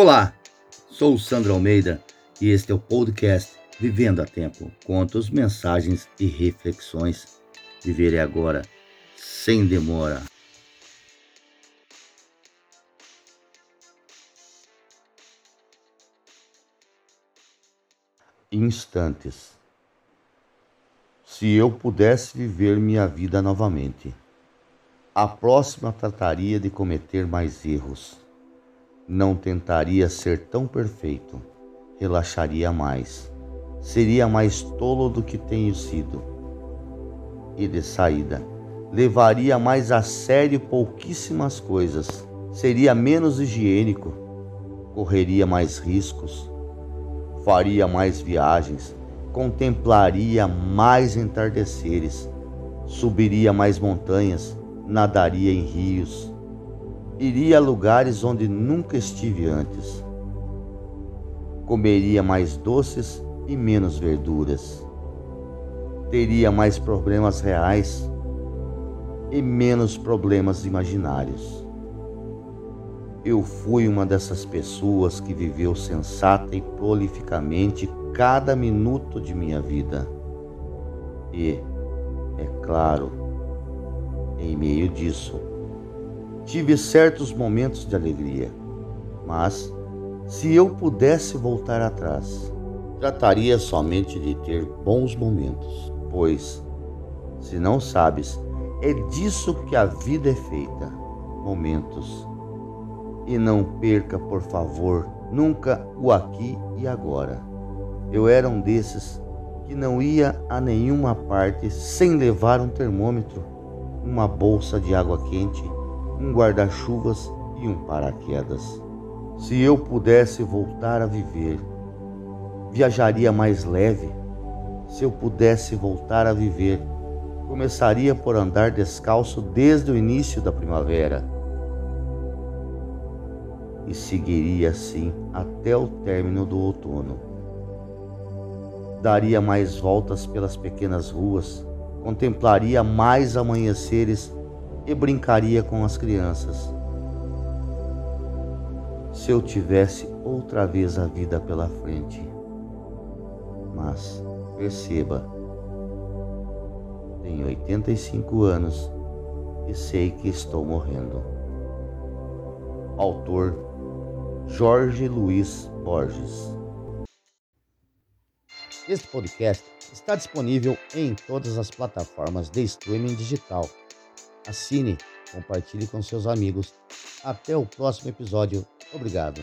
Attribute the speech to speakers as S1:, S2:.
S1: Olá, sou o Sandro Almeida e este é o podcast Vivendo a Tempo. Contos, mensagens e reflexões. Viver agora, sem demora. Instantes. Se eu pudesse viver minha vida novamente, a próxima trataria de cometer mais erros não tentaria ser tão perfeito, relaxaria mais, seria mais tolo do que tenho sido. E de saída, levaria mais a sério pouquíssimas coisas, seria menos higiênico, correria mais riscos, faria mais viagens, contemplaria mais entardeceres, subiria mais montanhas, nadaria em rios Iria a lugares onde nunca estive antes. Comeria mais doces e menos verduras. Teria mais problemas reais e menos problemas imaginários. Eu fui uma dessas pessoas que viveu sensata e prolificamente cada minuto de minha vida. E, é claro, em meio disso, Tive certos momentos de alegria, mas se eu pudesse voltar atrás, trataria somente de ter bons momentos, pois, se não sabes, é disso que a vida é feita momentos. E não perca, por favor, nunca o aqui e agora. Eu era um desses que não ia a nenhuma parte sem levar um termômetro, uma bolsa de água quente um guarda-chuvas e um paraquedas. Se eu pudesse voltar a viver, viajaria mais leve. Se eu pudesse voltar a viver, começaria por andar descalço desde o início da primavera e seguiria assim até o término do outono. Daria mais voltas pelas pequenas ruas, contemplaria mais amanheceres e brincaria com as crianças. Se eu tivesse outra vez a vida pela frente. Mas, perceba, tenho 85 anos e sei que estou morrendo. Autor Jorge Luiz Borges. Este podcast está disponível em todas as plataformas de streaming digital assine, compartilhe com seus amigos. Até o próximo episódio. Obrigado.